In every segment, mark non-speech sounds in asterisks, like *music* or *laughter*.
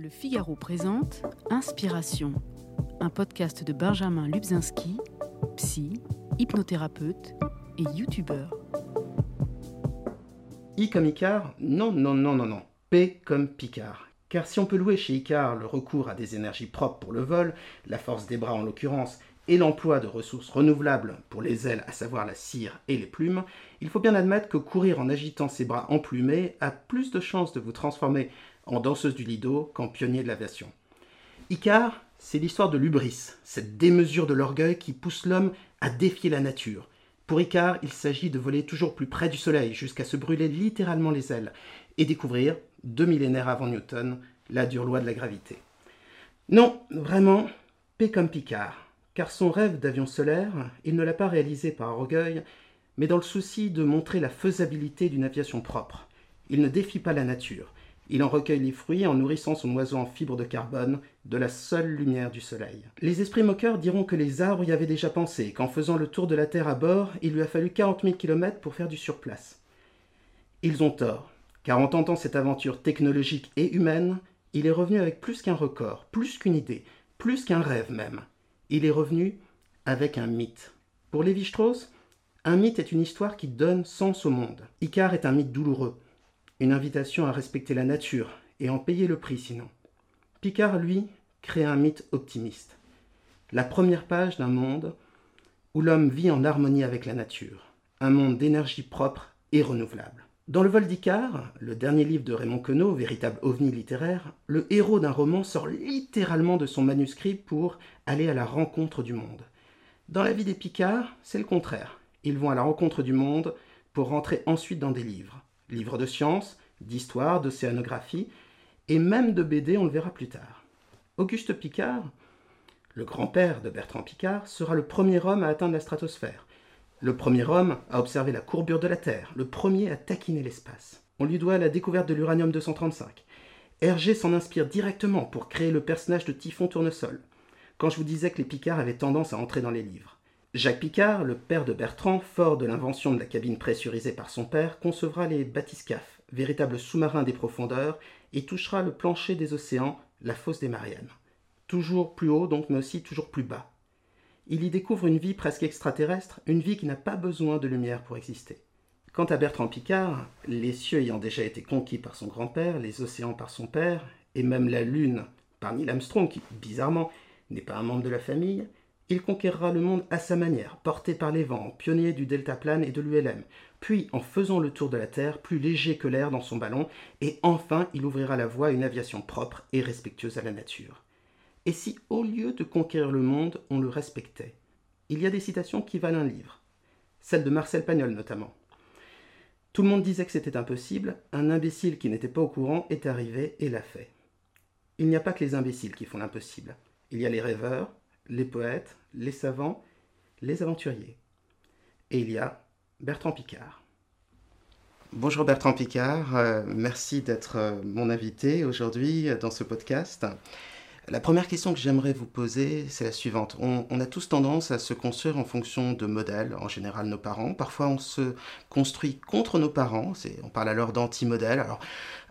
Le Figaro présente Inspiration, un podcast de Benjamin Lubzinski, psy, hypnothérapeute et youtubeur. I comme Icar Non, non, non, non, non. P comme Picard. Car si on peut louer chez Icar le recours à des énergies propres pour le vol, la force des bras en l'occurrence, et l'emploi de ressources renouvelables pour les ailes, à savoir la cire et les plumes, il faut bien admettre que courir en agitant ses bras emplumés a plus de chances de vous transformer en danseuse du lido qu'en pionnier de l'aviation. Icar, c'est l'histoire de l'ubris, cette démesure de l'orgueil qui pousse l'homme à défier la nature. Pour Icar, il s'agit de voler toujours plus près du soleil jusqu'à se brûler littéralement les ailes et découvrir, deux millénaires avant Newton, la dure loi de la gravité. Non, vraiment, P comme Picard, car son rêve d'avion solaire, il ne l'a pas réalisé par orgueil, mais dans le souci de montrer la faisabilité d'une aviation propre. Il ne défie pas la nature, il en recueille les fruits en nourrissant son oiseau en fibre de carbone de la seule lumière du soleil. Les esprits moqueurs diront que les arbres y avaient déjà pensé, qu'en faisant le tour de la Terre à bord, il lui a fallu 40 000 km pour faire du surplace. Ils ont tort, car en tentant cette aventure technologique et humaine, il est revenu avec plus qu'un record, plus qu'une idée, plus qu'un rêve même il est revenu avec un mythe. Pour Lévi-Strauss, un mythe est une histoire qui donne sens au monde. Icare est un mythe douloureux, une invitation à respecter la nature et en payer le prix sinon. Picard, lui, crée un mythe optimiste. La première page d'un monde où l'homme vit en harmonie avec la nature, un monde d'énergie propre et renouvelable. Dans Le vol d'Icare, le dernier livre de Raymond Queneau, véritable ovni littéraire, le héros d'un roman sort littéralement de son manuscrit pour aller à la rencontre du monde. Dans la vie des Picards, c'est le contraire. Ils vont à la rencontre du monde pour rentrer ensuite dans des livres. Livres de science, d'histoire, d'océanographie, et même de BD, on le verra plus tard. Auguste Picard, le grand-père de Bertrand Picard, sera le premier homme à atteindre la stratosphère. Le premier homme à observer la courbure de la Terre, le premier à taquiner l'espace. On lui doit la découverte de l'uranium 235. Hergé s'en inspire directement pour créer le personnage de Typhon Tournesol, quand je vous disais que les Picards avaient tendance à entrer dans les livres. Jacques Picard, le père de Bertrand, fort de l'invention de la cabine pressurisée par son père, concevra les bathyscaphes, véritables sous-marins des profondeurs, et touchera le plancher des océans, la fosse des Mariannes. Toujours plus haut donc, mais aussi toujours plus bas il y découvre une vie presque extraterrestre, une vie qui n'a pas besoin de lumière pour exister. Quant à Bertrand Picard, les cieux ayant déjà été conquis par son grand-père, les océans par son père, et même la Lune par Neil Armstrong, qui, bizarrement, n'est pas un membre de la famille, il conquérera le monde à sa manière, porté par les vents, pionnier du deltaplane et de l'ULM, puis en faisant le tour de la Terre, plus léger que l'air dans son ballon, et enfin il ouvrira la voie à une aviation propre et respectueuse à la nature. Et si, au lieu de conquérir le monde, on le respectait? Il y a des citations qui valent un livre, celle de Marcel Pagnol notamment. Tout le monde disait que c'était impossible, un imbécile qui n'était pas au courant est arrivé et l'a fait. Il n'y a pas que les imbéciles qui font l'impossible. Il y a les rêveurs, les poètes, les savants, les aventuriers. Et il y a Bertrand Picard. Bonjour Bertrand Picard, euh, merci d'être euh, mon invité aujourd'hui euh, dans ce podcast. La première question que j'aimerais vous poser, c'est la suivante. On, a tous tendance à se construire en fonction de modèles, en général nos parents. Parfois, on se construit contre nos parents. On parle alors d'anti-modèles.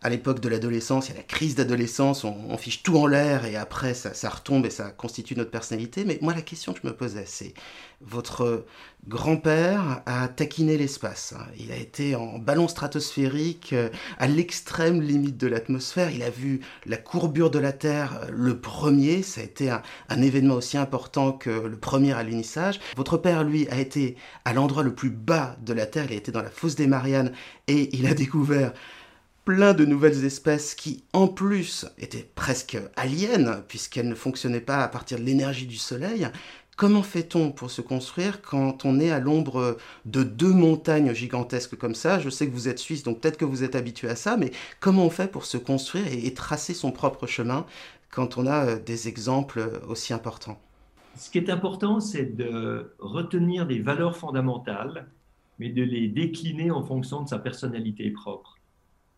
À l'époque de l'adolescence, il y a la crise d'adolescence, on, fiche tout en l'air et après, ça, retombe et ça constitue notre personnalité. Mais moi, la question que je me posais, c'est votre grand-père a taquiné l'espace. Il a été en ballon stratosphérique euh, à l'extrême limite de l'atmosphère. Il a vu la courbure de la Terre euh, le premier. Ça a été un, un événement aussi important que le premier alunissage. Votre père, lui, a été à l'endroit le plus bas de la Terre. Il a été dans la fosse des Mariannes et il a découvert plein de nouvelles espèces qui, en plus, étaient presque aliens, puisqu'elles ne fonctionnaient pas à partir de l'énergie du Soleil. Comment fait-on pour se construire quand on est à l'ombre de deux montagnes gigantesques comme ça? Je sais que vous êtes suisse, donc peut-être que vous êtes habitué à ça, mais comment on fait pour se construire et, tracer son propre chemin quand on a euh, des exemples euh, aussi importants? Ce qui est important, c'est de retenir des valeurs fondamentales, mais de les décliner en fonction de sa personnalité propre.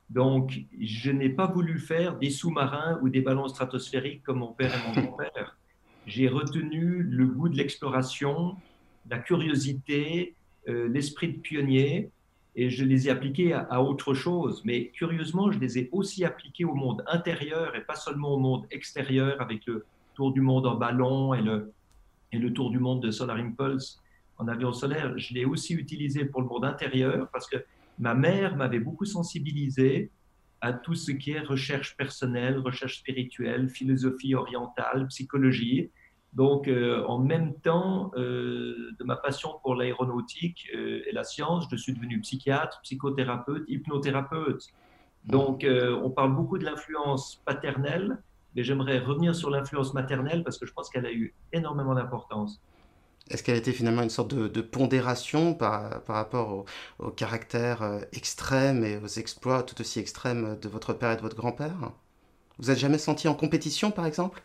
Donc, je n'ai pas voulu faire des sous-marins ou des ballons stratosphériques comme mon père et mon grand-père j'ai retenu le goût de l'exploration, la curiosité, euh, l'esprit de pionnier. et je les ai appliqués à, autre chose. Mais curieusement, je les ai aussi appliqués au monde intérieur et pas seulement au monde extérieur avec le tour du monde en ballon et le, et le tour du monde de Solar Impulse en avion solaire. Je l'ai aussi utilisé pour le monde intérieur parce que ma mère m'avait beaucoup sensibilisé à tout ce qui est recherche personnelle, recherche spirituelle, philosophie orientale, psychologie. Donc, euh, en même temps euh, de ma passion pour l'aéronautique euh, et la science, je suis devenu psychiatre, psychothérapeute, hypnothérapeute. Donc, on parle beaucoup de l'influence paternelle, mais j'aimerais revenir sur l'influence maternelle parce que je pense qu'elle a eu énormément d'importance. Est-ce qu'elle était finalement une sorte de, pondération par, rapport au, caractère extrême et aux exploits tout aussi extrêmes de votre père et de votre grand-père? Vous êtes jamais senti en compétition, par exemple?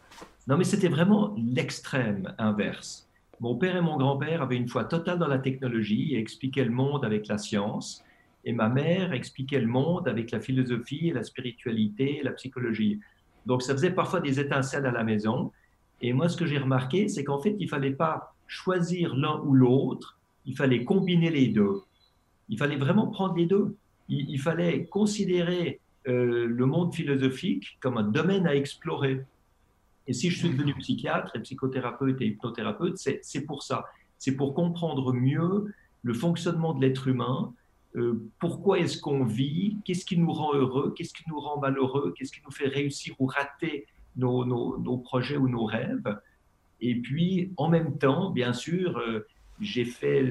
Non, mais c'était vraiment l'extrême inverse. Mon père et mon grand-père avaient une foi totale dans la technologie et expliquaient le monde avec la science. Et ma mère expliquait le monde avec la philosophie, la spiritualité, la psychologie. Donc ça faisait parfois des étincelles à la maison. Et moi, ce que j'ai remarqué, c'est qu'en fait, il ne fallait pas choisir l'un ou l'autre, il fallait combiner les deux. Il fallait vraiment prendre les deux. Il, fallait considérer euh, le monde philosophique comme un domaine à explorer. Et si je suis devenu psychiatre et psychothérapeute et hypnothérapeute, c'est pour ça. C'est pour comprendre mieux le fonctionnement de l'être humain, euh, pourquoi est-ce qu'on vit, qu'est-ce qui nous rend heureux, qu'est-ce qui nous rend malheureux, qu'est-ce qui nous fait réussir ou rater nos, nos, projets ou nos rêves. Et puis, en même temps, bien sûr, euh, j'ai fait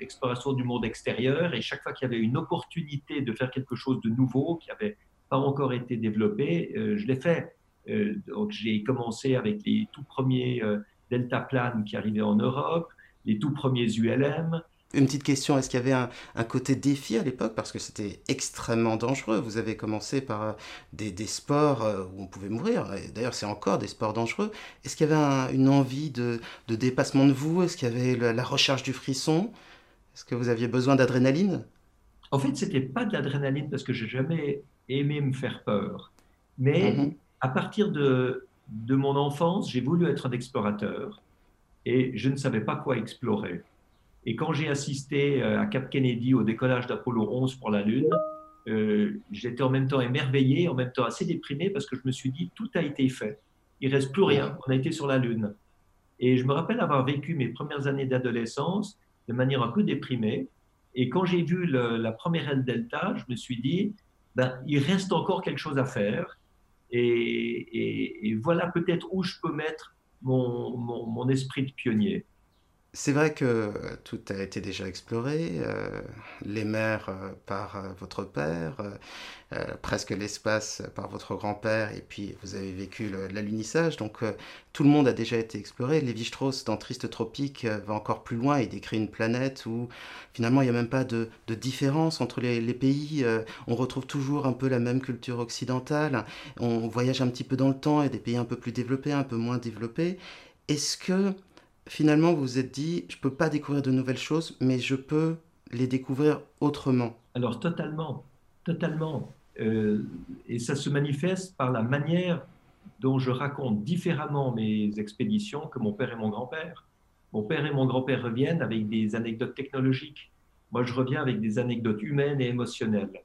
l'exploration du monde extérieur et chaque fois qu'il y avait une opportunité de faire quelque chose de nouveau qui n'avait pas encore été développé, euh, je l'ai fait. Euh, donc j'ai commencé avec les tout premiers deltaplanes qui arrivaient en Europe, les tout premiers ULM. Une petite question, est-ce qu'il y avait un, côté défi à l'époque? Parce que c'était extrêmement dangereux. Vous avez commencé par euh, des, sports où on pouvait mourir. D'ailleurs, c'est encore des sports dangereux. Est-ce qu'il y avait une envie de, dépassement de vous? Est-ce qu'il y avait la, recherche du frisson? Est-ce que vous aviez besoin d'adrénaline? En fait, c'était pas de l'adrénaline parce que j'ai jamais aimé me faire peur. Mais mhm à partir de, de mon enfance, j'ai voulu être un explorateur et je ne savais pas quoi explorer. Et quand j'ai assisté euh, à Cap Kennedy au décollage d'Apollo 11 pour la Lune, euh, j'étais en même temps émerveillé, en même temps assez déprimé parce que je me suis dit tout a été fait. Il reste plus rien. On a été sur la Lune. Et je me rappelle avoir vécu mes premières années d'adolescence de manière un peu déprimée. Et quand j'ai vu la première aile Delta, je me suis dit, ben, il reste encore quelque chose à faire. Et, voilà peut-être où je peux mettre mon esprit de pionnier. C'est vrai que tout a été déjà exploré, euh, les mers euh, par euh, votre père, presque l'espace par votre grand-père, et puis vous avez vécu l'alunissage, donc tout le monde a déjà été exploré. Lévi-Strauss, dans Triste Tropique, va encore plus loin, il décrit une planète où finalement il n'y a même pas de, différence entre les, pays, on retrouve toujours un peu la même culture occidentale, on voyage un petit peu dans le temps, a des pays un peu plus développés, un peu moins développés. Est-ce que finalement, vous vous êtes dit, je ne peux pas découvrir de nouvelles choses, mais je peux les découvrir autrement. Alors totalement, totalement. Euh, et ça se manifeste par la manière dont je raconte différemment mes expéditions que mon père et mon grand-père. Mon père et mon grand-père reviennent avec des anecdotes technologiques. Moi, je reviens avec des anecdotes humaines et émotionnelles.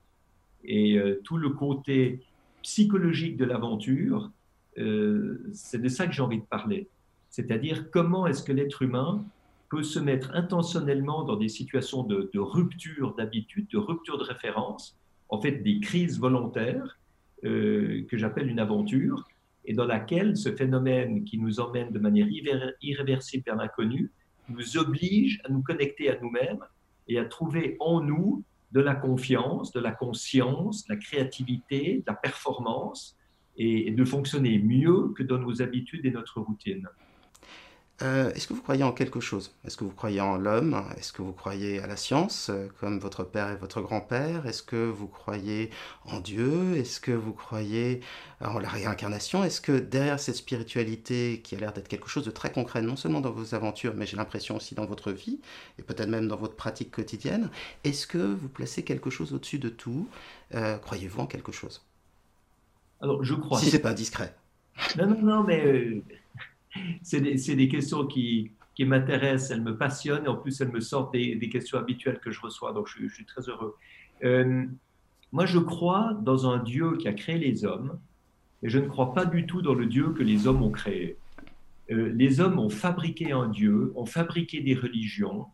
Et euh, tout le côté psychologique de l'aventure, euh, c'est de ça que j'ai envie de parler c'est-à-dire comment est-ce que l'être humain peut se mettre intentionnellement dans des situations de, rupture d'habitude, de rupture de référence, en fait des crises volontaires, euh, que j'appelle une aventure, et dans laquelle ce phénomène qui nous emmène de manière irréversible vers l'inconnu nous oblige à nous connecter à nous-mêmes et à trouver en nous de la confiance, de la conscience, de la créativité, de la performance, et de fonctionner mieux que dans nos habitudes et notre routine. Euh, est-ce que vous croyez en quelque chose? Est-ce que vous croyez en l'homme? Est-ce que vous croyez à la science, euh, comme votre père et votre grand-père? Est-ce que vous croyez en Dieu? Est-ce que vous croyez en la réincarnation? Est-ce que derrière cette spiritualité, qui a l'air d'être quelque chose de très concret, non seulement dans vos aventures, mais j'ai l'impression aussi dans votre vie, et peut-être même dans votre pratique quotidienne, est-ce que vous placez quelque chose au-dessus de tout? Euh, Croyez-vous en quelque chose? Alors, je crois. Si c'est pas discret. Non, non, non, mais c'est des, questions qui, qui m'intéresse, elle me passionne, et en plus, elle me sort des, questions habituelles que je reçois, donc je, suis très heureux. Euh, moi, je crois dans un Dieu qui a créé les hommes, et je ne crois pas du tout dans le Dieu que les hommes ont créé. Euh, les hommes ont fabriqué un Dieu, ont fabriqué des religions,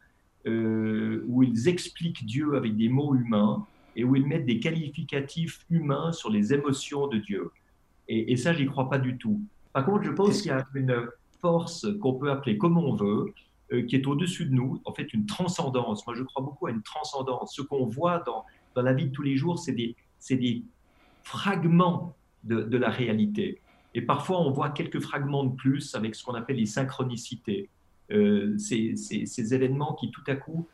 euh, où ils expliquent Dieu avec des mots humains, et où ils mettent des qualificatifs humains sur les émotions de Dieu. Et, et ça, j'y crois pas du tout. Par contre, je pense qu'il y a une force qu'on peut appeler comme on veut, euh, qui est au-dessus de nous, en fait une transcendance. Moi, je crois beaucoup à une transcendance. Ce qu'on voit dans, dans la vie de tous les jours, c'est des, des fragments de, de, la réalité. Et parfois, on voit quelques fragments de plus avec ce qu'on appelle les synchronicités. Euh, ces, ces, ces, événements qui, tout à coup,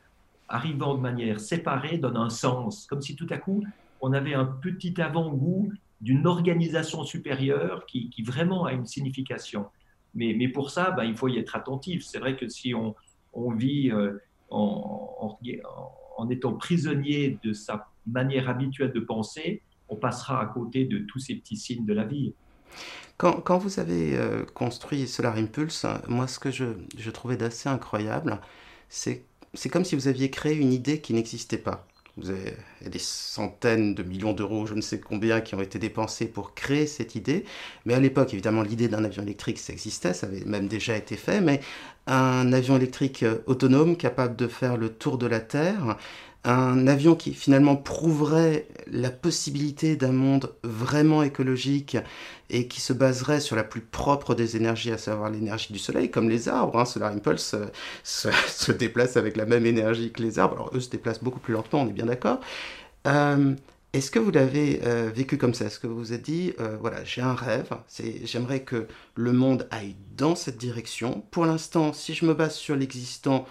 arrivant de manière séparée, donnent un sens. Comme si tout à coup, on avait un petit avant-goût d'une organisation supérieure qui, vraiment a une signification. Mais, pour ça, ben, il faut y être attentif. C'est vrai que si on, vit euh, en, étant prisonnier de sa manière habituelle de penser, on passera à côté de tous ces petits signes de la vie. Quand, quand vous avez euh, construit Solar Impulse, moi, ce que je, je trouvais d'assez incroyable, c'est comme si vous aviez créé une idée qui n'existait pas. Avez des centaines de millions d'euros, je ne sais combien, qui ont été dépensés pour créer cette idée. Mais à l'époque, évidemment, l'idée d'un avion électrique, ça existait, ça avait même déjà été fait. Mais un avion électrique euh, autonome capable de faire le tour de la Terre, un avion qui finalement prouverait la possibilité d'un monde vraiment écologique et qui se baserait sur la plus propre des énergies, à savoir l'énergie du soleil, comme les arbres. Hein. Solar Impulse euh, *laughs* se, déplace avec la même énergie que les arbres. Alors eux se déplacent beaucoup plus lentement, on est bien d'accord. Euh, Est-ce que vous l'avez euh, vécu comme ça? Est-ce que vous vous êtes dit, voilà, j'ai un rêve, j'aimerais que le monde aille dans cette direction. Pour l'instant, si je me base sur l'existant,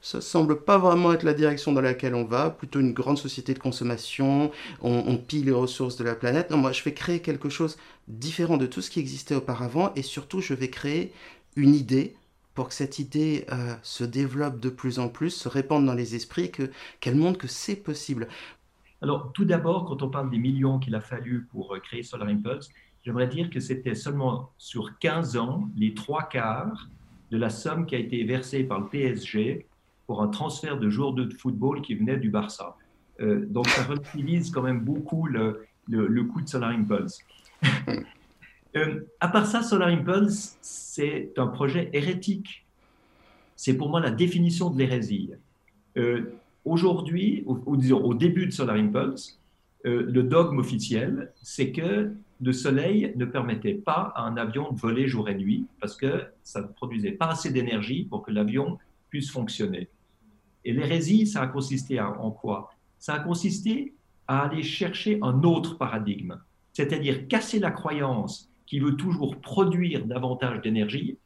ça semble pas vraiment être la direction dans laquelle on va, plutôt une grande société de consommation, on, on, pille les ressources de la planète. Non, moi je vais créer quelque chose différent de tout ce qui existait auparavant et surtout je vais créer une idée pour que cette idée euh, se développe de plus en plus, se répande dans les esprits, que, qu'elle montre que c'est possible. Alors tout d'abord, quand on parle des millions qu'il a fallu pour euh, créer Solar Impulse, j'aimerais dire que c'était seulement sur 15 ans, les trois quarts de la somme qui a été versée par le PSG pour un transfert de joueurs de football qui venait du Barça. Euh, donc ça relativise quand même beaucoup le, le, le coût de Solar Impulse. *laughs* euh, à part ça, Solar Impulse, c'est un projet hérétique. C'est pour moi la définition de l'hérésie. Euh, Aujourd'hui, au, au, au, début de Solar Impulse, le dogme officiel, c'est que le soleil ne permettait pas à un avion de voler jour et nuit parce que ça ne produisait pas assez d'énergie pour que l'avion puisse fonctionner. Et l'hérésie, ça a consisté à, en quoi? Ça a consisté à aller chercher un autre paradigme, c'est-à-dire casser la croyance qui veut toujours produire davantage d'énergie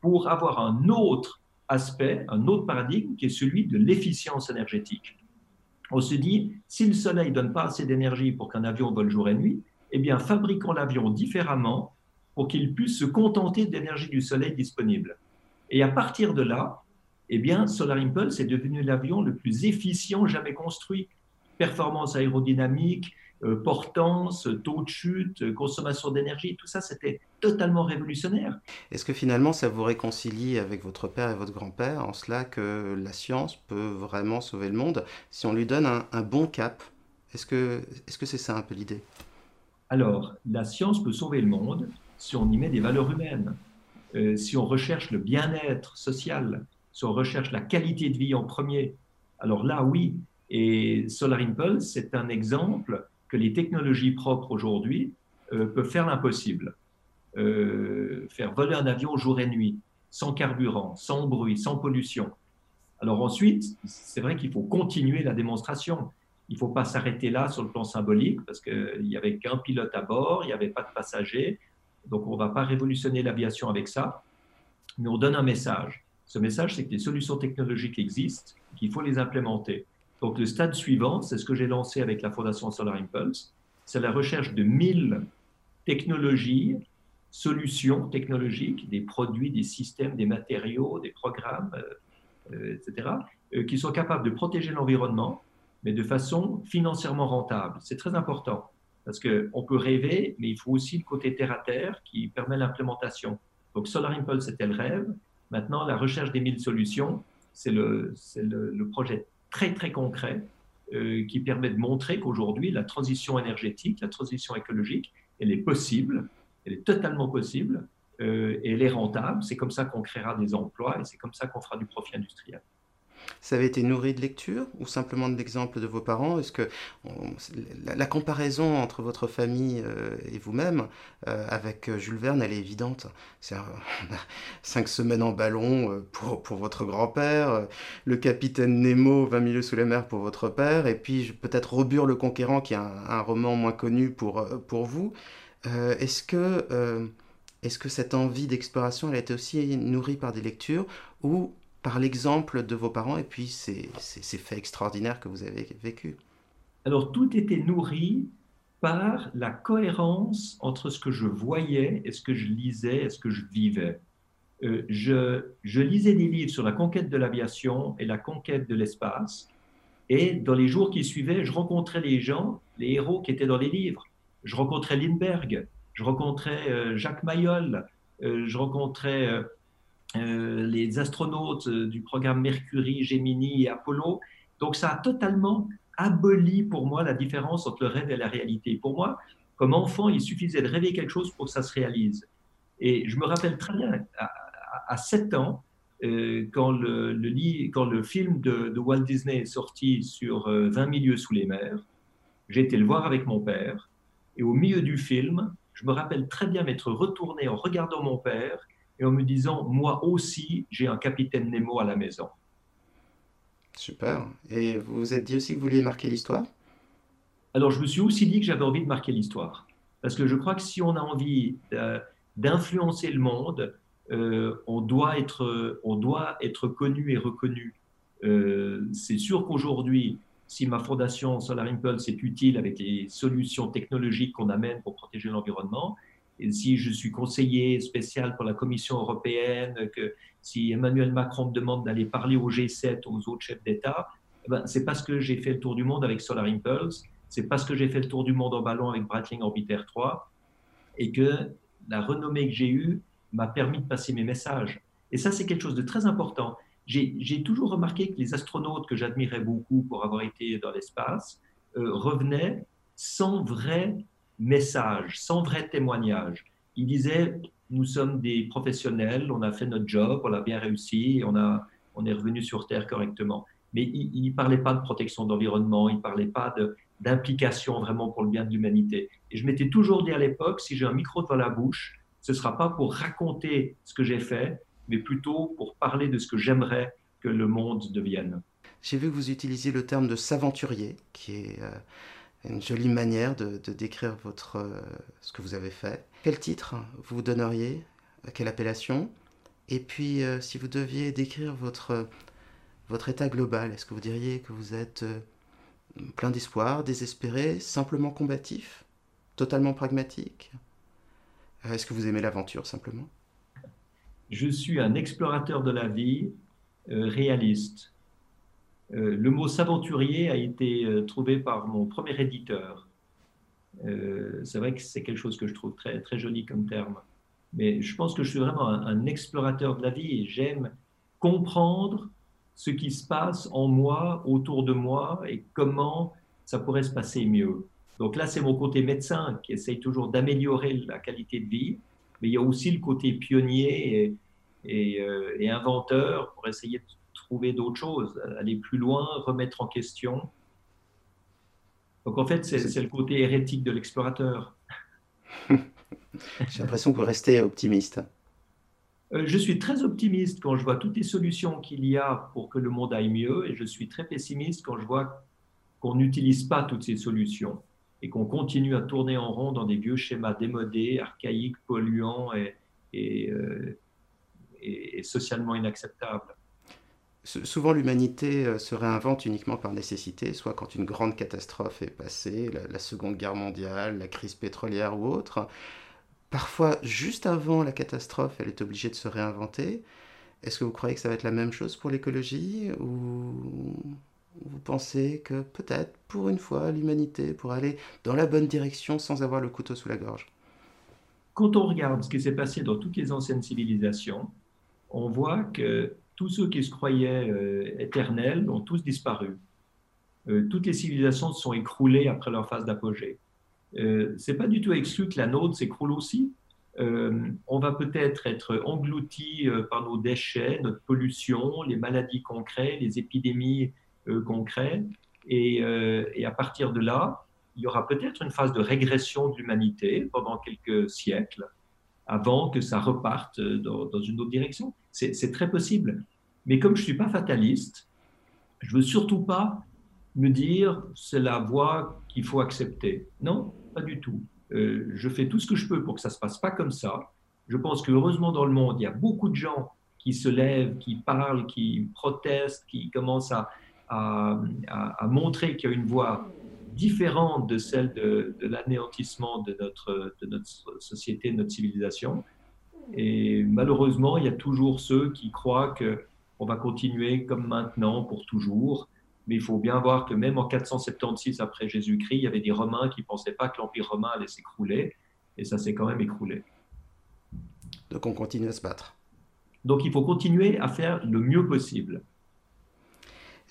pour avoir un autre aspect, un autre paradigme qui est celui de l'efficience énergétique. On se dit, si le soleil ne donne pas assez d'énergie pour qu'un avion vole jour et nuit, eh bien, fabriquons l'avion différemment pour qu'il puisse se contenter de l'énergie du soleil disponible. Et à partir de là, eh bien, Solar Impulse est devenu l'avion le plus efficient jamais construit. Performance aérodynamique, euh, portance, taux de chute, consommation d'énergie, tout ça, c'était totalement révolutionnaire. Est-ce que finalement, ça vous réconcilie avec votre père et votre grand-père en cela que la science peut vraiment sauver le monde? Si on lui donne un, un bon cap Est-ce que c'est -ce c'est ça un peu l'idée? Alors, la science peut sauver le monde si on y met des valeurs humaines, euh, si on recherche le bien-être social, si on recherche la qualité de vie en premier. Alors là, oui. Et Solar Impulse, c'est un exemple que les technologies propres aujourd'hui euh, peuvent faire l'impossible. Euh, faire voler un avion jour et nuit, sans carburant, sans bruit, sans pollution. Alors ensuite, c'est vrai qu'il faut continuer la démonstration. Il ne faut pas s'arrêter là sur le plan symbolique, parce qu'il n'y avait qu'un pilote à bord, il n'y avait pas de passagers, donc on ne va pas révolutionner l'aviation avec ça, mais on donne un message. Ce message, c'est que les solutions technologiques existent, qu'il faut les implémenter. Donc le stade suivant, c'est ce que j'ai lancé avec la Fondation Solar Impulse, c'est la recherche de 1000 technologies, solutions technologiques, des produits, des systèmes, des matériaux, des programmes, euh, euh etc., euh, qui sont capables de protéger l'environnement, mais de façon financièrement rentable. C'est très important, parce qu'on peut rêver, mais il faut aussi le côté terre-à-terre qui permet l'implémentation. Donc Solar Impulse, c'était le rêve. Maintenant, la recherche des mille solutions, c'est le, projet très, très concret euh, qui permet de montrer qu'aujourd'hui, la transition énergétique, la transition écologique, elle est possible, elle est totalement possible euh, et elle est rentable. C'est comme ça qu'on créera des emplois et c'est comme ça qu'on fera du profit industriel. Ça avait été nourri de lecture ou simplement de l'exemple de vos parents? Est-ce que la, comparaison entre votre famille euh, et vous-même euh, avec euh, Jules Verne, elle est évidente. *laughs* Cinq semaines en ballon pour, pour votre grand-père, le capitaine Nemo, 20 milieux sous la mer pour votre père, et puis peut-être Robur le Conquérant, qui est un, roman moins connu pour, pour vous. Est-ce que, est-ce que cette envie d'exploration, elle a été aussi nourrie par des lectures ou par l'exemple de vos parents et puis ces, ces, faits extraordinaires que vous avez vécus Alors tout était nourri par la cohérence entre ce que je voyais et ce que je lisais et ce que je vivais. Euh, je, lisais des livres sur la conquête de l'aviation et la conquête de l'espace. Et dans les jours qui suivaient, je rencontrais les gens, les héros qui étaient dans les livres. Je rencontrais Lindbergh, je rencontrais euh, Jacques Mayol, euh, je rencontrais euh, les astronautes euh, du programme Mercury, Gemini et Apollo. Donc ça a totalement aboli pour moi la différence entre le rêve et la réalité. Pour moi, comme enfant, il suffisait de rêver quelque chose pour que ça se réalise. Et je me rappelle très bien, à, 7 ans, euh, quand, le, film de, Walt Disney est sorti sur 20 milieux sous les mers, j'ai été le voir avec mon père. Et au milieu du film, je me rappelle très bien m'être retourné en regardant mon père et en me disant, moi aussi, j'ai un capitaine Nemo à la maison. Super. Et vous vous êtes dit aussi que vous vouliez marquer l'histoire? Alors, je me suis aussi dit que j'avais envie de marquer l'histoire. Parce que je crois que si on a envie d'influencer le monde, euh, on, doit être, on doit être connu et reconnu. Euh, c'est sûr qu'aujourd'hui, si ma fondation Solar Impulse est utile avec les solutions technologiques qu'on amène pour protéger l'environnement, si je suis conseiller spécial pour la Commission européenne, que si Emmanuel Macron me demande d'aller parler au G7, aux autres chefs d'État, eh ben, c'est parce que j'ai fait le tour du monde avec Solar Impulse, c'est parce que j'ai fait le tour du monde en ballon avec Breitling Orbiter 3, et que la renommée que j'ai eue m'a permis de passer mes messages. Et ça, c'est quelque chose de très important. J'ai toujours remarqué que les astronautes que j'admirais beaucoup pour avoir été dans l'espace euh, revenaient sans vrai message, sans vrai témoignage. Il disait, nous sommes des professionnels, on a fait notre job, on a bien réussi, on, a, on est revenu sur Terre correctement. Mais il ne parlait pas de protection d'environnement, il ne parlait pas d'implication vraiment pour le bien de l'humanité. Et je m'étais toujours dit à l'époque, si j'ai un micro devant la bouche, ce ne sera pas pour raconter ce que j'ai fait, mais plutôt pour parler de ce que j'aimerais que le monde devienne. J'ai vu que vous utilisiez le terme de s'aventurier, qui est... Euh, une jolie manière de, décrire votre, euh, ce que vous avez fait. Quel titre vous donneriez Quelle appellation? Et puis, euh, si vous deviez décrire votre, votre état global, est-ce que vous diriez que vous êtes euh, plein d'espoir, désespéré, simplement combatif, totalement pragmatique? Est-ce que vous aimez l'aventure simplement? Je suis un explorateur de la vie réaliste. Euh, le mot s'aventurier a été euh, trouvé par mon premier éditeur. Euh, c'est vrai que c'est quelque chose que je trouve très, très joli comme terme. Mais je pense que je suis vraiment un, explorateur de la vie et j'aime comprendre ce qui se passe en moi, autour de moi et comment ça pourrait se passer mieux. Donc là, c'est mon côté médecin qui essaye toujours d'améliorer la qualité de vie, mais il y a aussi le côté pionnier et, et inventeur pour essayer de trouver d'autres choses, aller plus loin, remettre en question. Donc en fait, c'est le côté hérétique de l'explorateur. *laughs* J'ai l'impression que vous restez optimiste. Euh, je suis très optimiste quand je vois toutes les solutions qu'il y a pour que le monde aille mieux et je suis très pessimiste quand je vois qu'on n'utilise pas toutes ces solutions et qu'on continue à tourner en rond dans des vieux schémas démodés, archaïques, polluants et, et, euh, et socialement inacceptables. Souvent, l'humanité euh, se réinvente uniquement par nécessité, soit quand une grande catastrophe est passée, la, Seconde Guerre mondiale, la crise pétrolière ou autre. Parfois, juste avant la catastrophe, elle est obligée de se réinventer. Est-ce que vous croyez que ça va être la même chose pour l'écologie ou vous pensez que peut-être, pour une fois, l'humanité pourrait aller dans la bonne direction sans avoir le couteau sous la gorge? Quand on regarde ce qui s'est passé dans toutes les anciennes civilisations, on voit que tous ceux qui se croyaient euh, éternels ont tous disparu. Euh, toutes les civilisations se sont écroulées après leur phase d'apogée. Euh, c'est pas du tout exclu que la nôtre s'écroule aussi. on va peut-être être englouti par nos déchets, notre pollution, les maladies crée, les épidémies. Et, et, à partir de là, il y aura peut-être une phase de régression de l'humanité pendant quelques siècles avant que ça reparte dans, une autre direction. C'est très possible. Mais comme je ne suis pas fataliste, je ne veux surtout pas me dire c'est la voie qu'il faut accepter. Non, pas du tout. Euh, je fais tout ce que je peux pour que ça ne se passe pas comme ça. Je pense que heureusement dans le monde, il y a beaucoup de gens qui se lèvent, qui parlent, qui protestent, qui commencent à, montrer qu'il y a une voie différente de celle de, l'anéantissement de notre société, de notre civilisation. Et malheureusement, il y a toujours ceux qui croient qu'on va continuer comme maintenant pour toujours. Mais il faut bien voir que même en 476 après Jésus-Christ, il y avait des Romains qui ne pensaient pas que l'Empire romain allait s'écrouler. Et ça s'est quand même écroulé. Donc on continue à se battre. Donc il faut continuer à faire le mieux possible.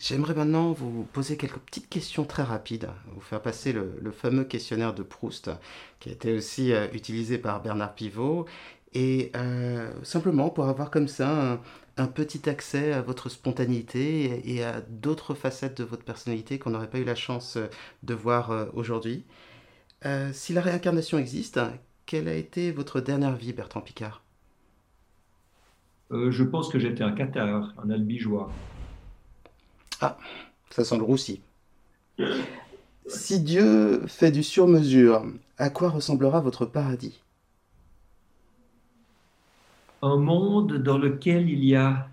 J'aimerais maintenant vous poser quelques petites questions très rapides, vous faire passer le, fameux questionnaire de Proust, qui a été aussi euh, utilisé par Bernard Pivot, et euh, simplement pour avoir comme ça un, petit accès à votre spontanéité et, à d'autres facettes de votre personnalité qu'on n'aurait pas eu la chance euh, de voir aujourd'hui. si la réincarnation existe, quelle a été votre dernière vie, Bertrand Picard? Je pense que j'étais un cathare, un albigeois. Ah, ça sent le roussi. Si Dieu fait du sur-mesure, à quoi ressemblera votre paradis? Un monde dans lequel il y a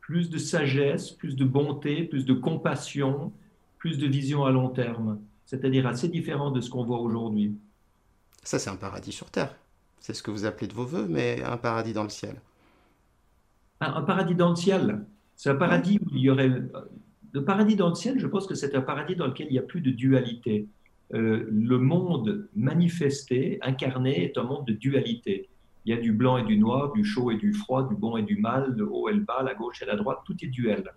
plus de sagesse, plus de bonté, plus de compassion, plus de vision à long terme, c'est-à-dire assez différent de ce qu'on voit aujourd'hui. Ça, c'est un paradis sur Terre. C'est ce que vous appelez de vos voeux, mais un paradis dans le ciel. un paradis dans le ciel. C'est un paradis où il y aurait le paradis dans le ciel, je pense que c'est un paradis dans lequel il n'y a plus de dualité. Euh, le monde manifesté, incarné, est un monde de dualité. Il y a du blanc et du noir, du chaud et du froid, du bon et du mal, le haut et le bas, la gauche et la droite, tout est duel.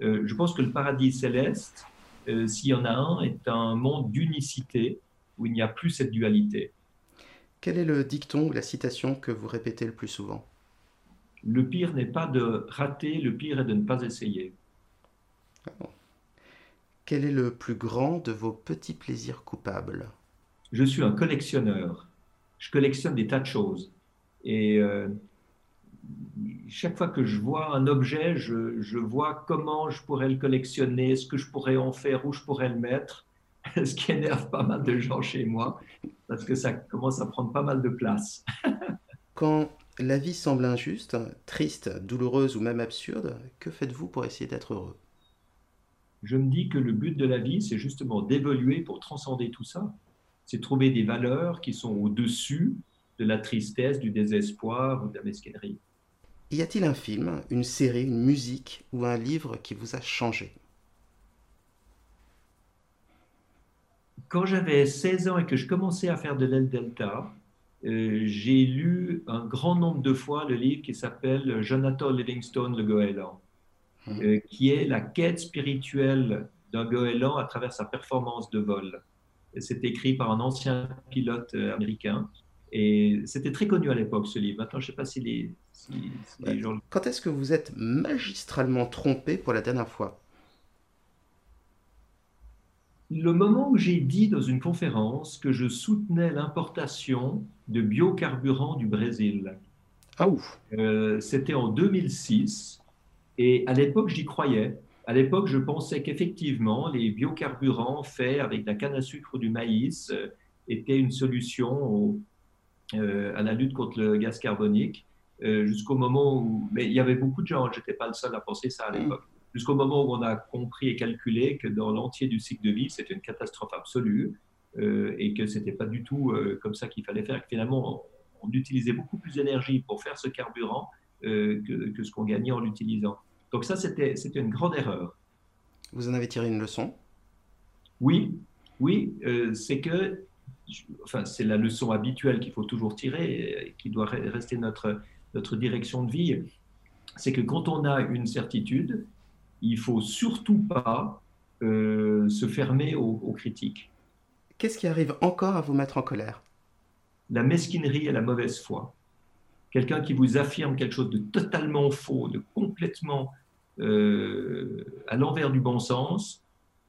Euh, je pense que le paradis céleste, euh, s'il y en a un, est un monde d'unicité où il n'y a plus cette dualité. Quel est le dicton ou la citation que vous répétez le plus souvent? Le pire n'est pas de rater, le pire est de ne pas essayer. Quel est le plus grand de vos petits plaisirs coupables? Je suis un collectionneur. Je collectionne des tas de choses. Et euh, chaque fois que je vois un objet, je, vois comment je pourrais le collectionner, ce que je pourrais en faire, où je pourrais le mettre. *laughs* Ce qui énerve pas mal de gens chez moi, parce que ça commence à prendre pas mal de place. *laughs* Quand la vie semble injuste, triste, douloureuse ou même absurde, que faites-vous pour essayer d'être heureux? Je me dis que le but de la vie, c'est justement d'évoluer pour transcender tout ça. C'est trouver des valeurs qui sont au-dessus de la tristesse, du désespoir ou de la mesquinerie. Y a-t-il un film, une série, une musique ou un livre qui vous a changé? Quand j'avais 16 ans et que je commençais à faire de l'aile delta, euh, j'ai lu un grand nombre de fois le livre qui s'appelle Jonathan Livingstone, le goéland. Euh, qui est la quête spirituelle d'un goéland à travers sa performance de vol. C'est écrit par un ancien pilote euh, américain. Et c'était très connu à l'époque, ce livre. Maintenant, je ne sais pas si les, gens... Quand est-ce que vous êtes magistralement trompé pour la dernière fois? Le moment où j'ai dit dans une conférence que je soutenais l'importation de biocarburants du Brésil. Ah ouf euh, C'était en 2006. Et à l'époque, j'y croyais. À l'époque, je pensais qu'effectivement, les biocarburants faits avec la canne à sucre ou du maïs euh, étaient une solution euh, à la lutte contre le gaz carbonique. Euh, jusqu'au moment où. Mais il y avait beaucoup de gens, je n'étais pas le seul à penser ça à l'époque. Jusqu'au moment où on a compris et calculé que dans l'entier du cycle de vie, c'était une catastrophe absolue et que ce n'était pas du tout comme ça qu'il fallait faire. Que finalement, on, utilisait beaucoup plus d'énergie pour faire ce carburant que, que ce qu'on gagnait en l'utilisant. Donc ça, c'était une grande erreur. Vous en avez tiré une leçon? Oui, oui, euh, c'est que, enfin, c'est la leçon habituelle qu'il faut toujours tirer, et qui doit rester notre, notre direction de vie. c'est que quand on a une certitude, il faut surtout pas euh, se fermer aux, critiques. Qu'est-ce qui arrive encore à vous mettre en colère? La mesquinerie et la mauvaise foi. Quelqu'un qui vous affirme quelque chose de totalement faux, de complètement euh, à l'envers du bon sens,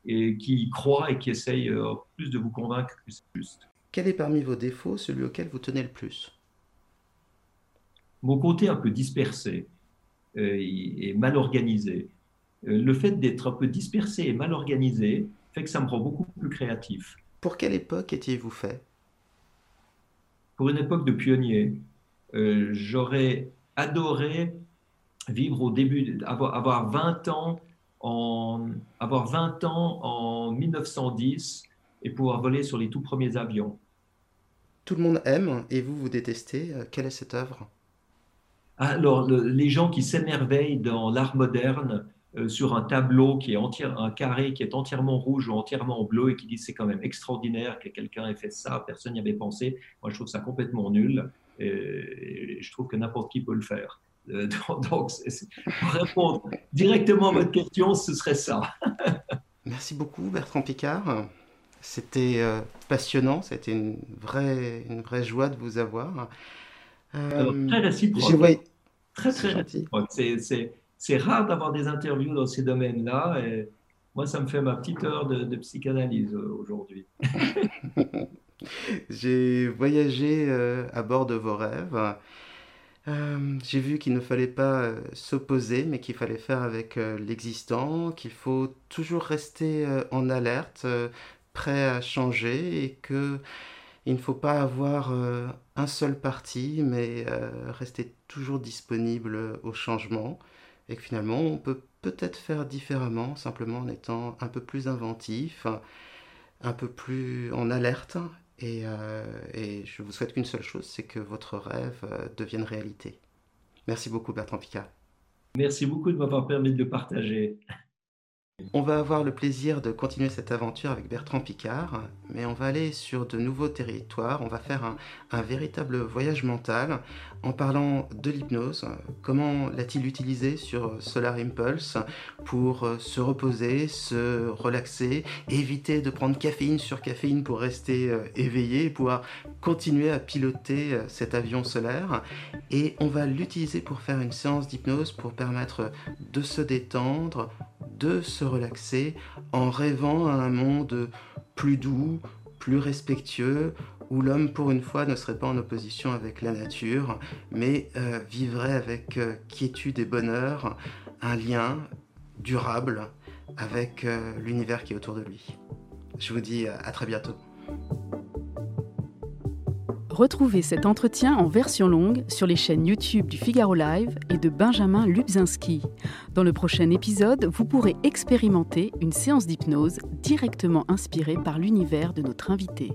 et qui croit et qui essaye euh, plus de vous convaincre que c'est juste. Quel est parmi vos défauts celui auquel vous tenez le plus? Mon côté un peu dispersé et mal organisé. Euh, le fait d'être un peu dispersé et mal organisé fait que ça me rend beaucoup plus créatif. Pour quelle époque étiez-vous fait? Pour une époque de pionnier. Euh, j'aurais adoré vivre au début, avoir, avoir 20 ans en, avoir 20 ans en 1910 et pouvoir voler sur les tout premiers avions. Tout le monde aime et vous, vous détestez. Euh, quelle est cette œuvre? Alors, les gens qui s'émerveillent dans l'art moderne euh, sur un tableau qui est entier, un carré qui est entièrement rouge ou entièrement bleu et qui dit c'est quand même extraordinaire que quelqu'un ait fait ça, personne n'y avait pensé. Moi, je trouve ça complètement nul et, je trouve que n'importe qui peut le faire. Euh, *laughs* donc, pour répondre directement à votre question, ce serait ça. *laughs* Merci beaucoup, Bertrand Picard. C'était euh, passionnant, c'était une vraie, une vraie joie de vous avoir. très réciproque. Très, très réciproque. C'est rare d'avoir des interviews dans ces domaines-là. Et moi, ça me fait ma petite heure de, psychanalyse euh, aujourd'hui. *laughs* J'ai voyagé euh, à bord de vos rêves. Euh, j'ai vu qu'il ne fallait pas s'opposer, mais qu'il fallait faire avec l'existant, qu'il faut toujours rester en alerte, prêt à changer, et que il ne faut pas avoir un seul parti, mais rester toujours disponible au changement et que finalement on peut peut-être faire différemment, simplement en étant un peu plus inventif, un peu plus en alerte. Et, euh, et je vous souhaite qu'une seule chose, c'est que votre rêve euh, devienne réalité. Merci beaucoup Bertrand Picard. Merci beaucoup de m'avoir permis de le partager. On va avoir le plaisir de continuer cette aventure avec Bertrand Picard, mais on va aller sur de nouveaux territoires, on va faire un, véritable voyage mental en parlant de l'hypnose. Comment l'a-t-il utilisé sur Solar Impulse pour euh, se reposer, se relaxer, éviter de prendre caféine sur caféine pour rester euh, éveillé et pouvoir continuer à piloter euh, cet avion solaire? Et on va l'utiliser pour faire une séance d'hypnose pour permettre de se détendre, de se relaxer en rêvant à un monde plus doux, plus respectueux, où l'homme pour une fois ne serait pas en opposition avec la nature, mais euh, vivrait avec euh, quiétude et bonheur un lien durable avec euh, l'univers qui est autour de lui. Je vous dis à très bientôt. Retrouvez cet entretien en version longue sur les chaînes YouTube du Figaro Live et de Benjamin Lubzinski. Dans le prochain épisode, vous pourrez expérimenter une séance d'hypnose directement inspirée par l'univers de notre invité.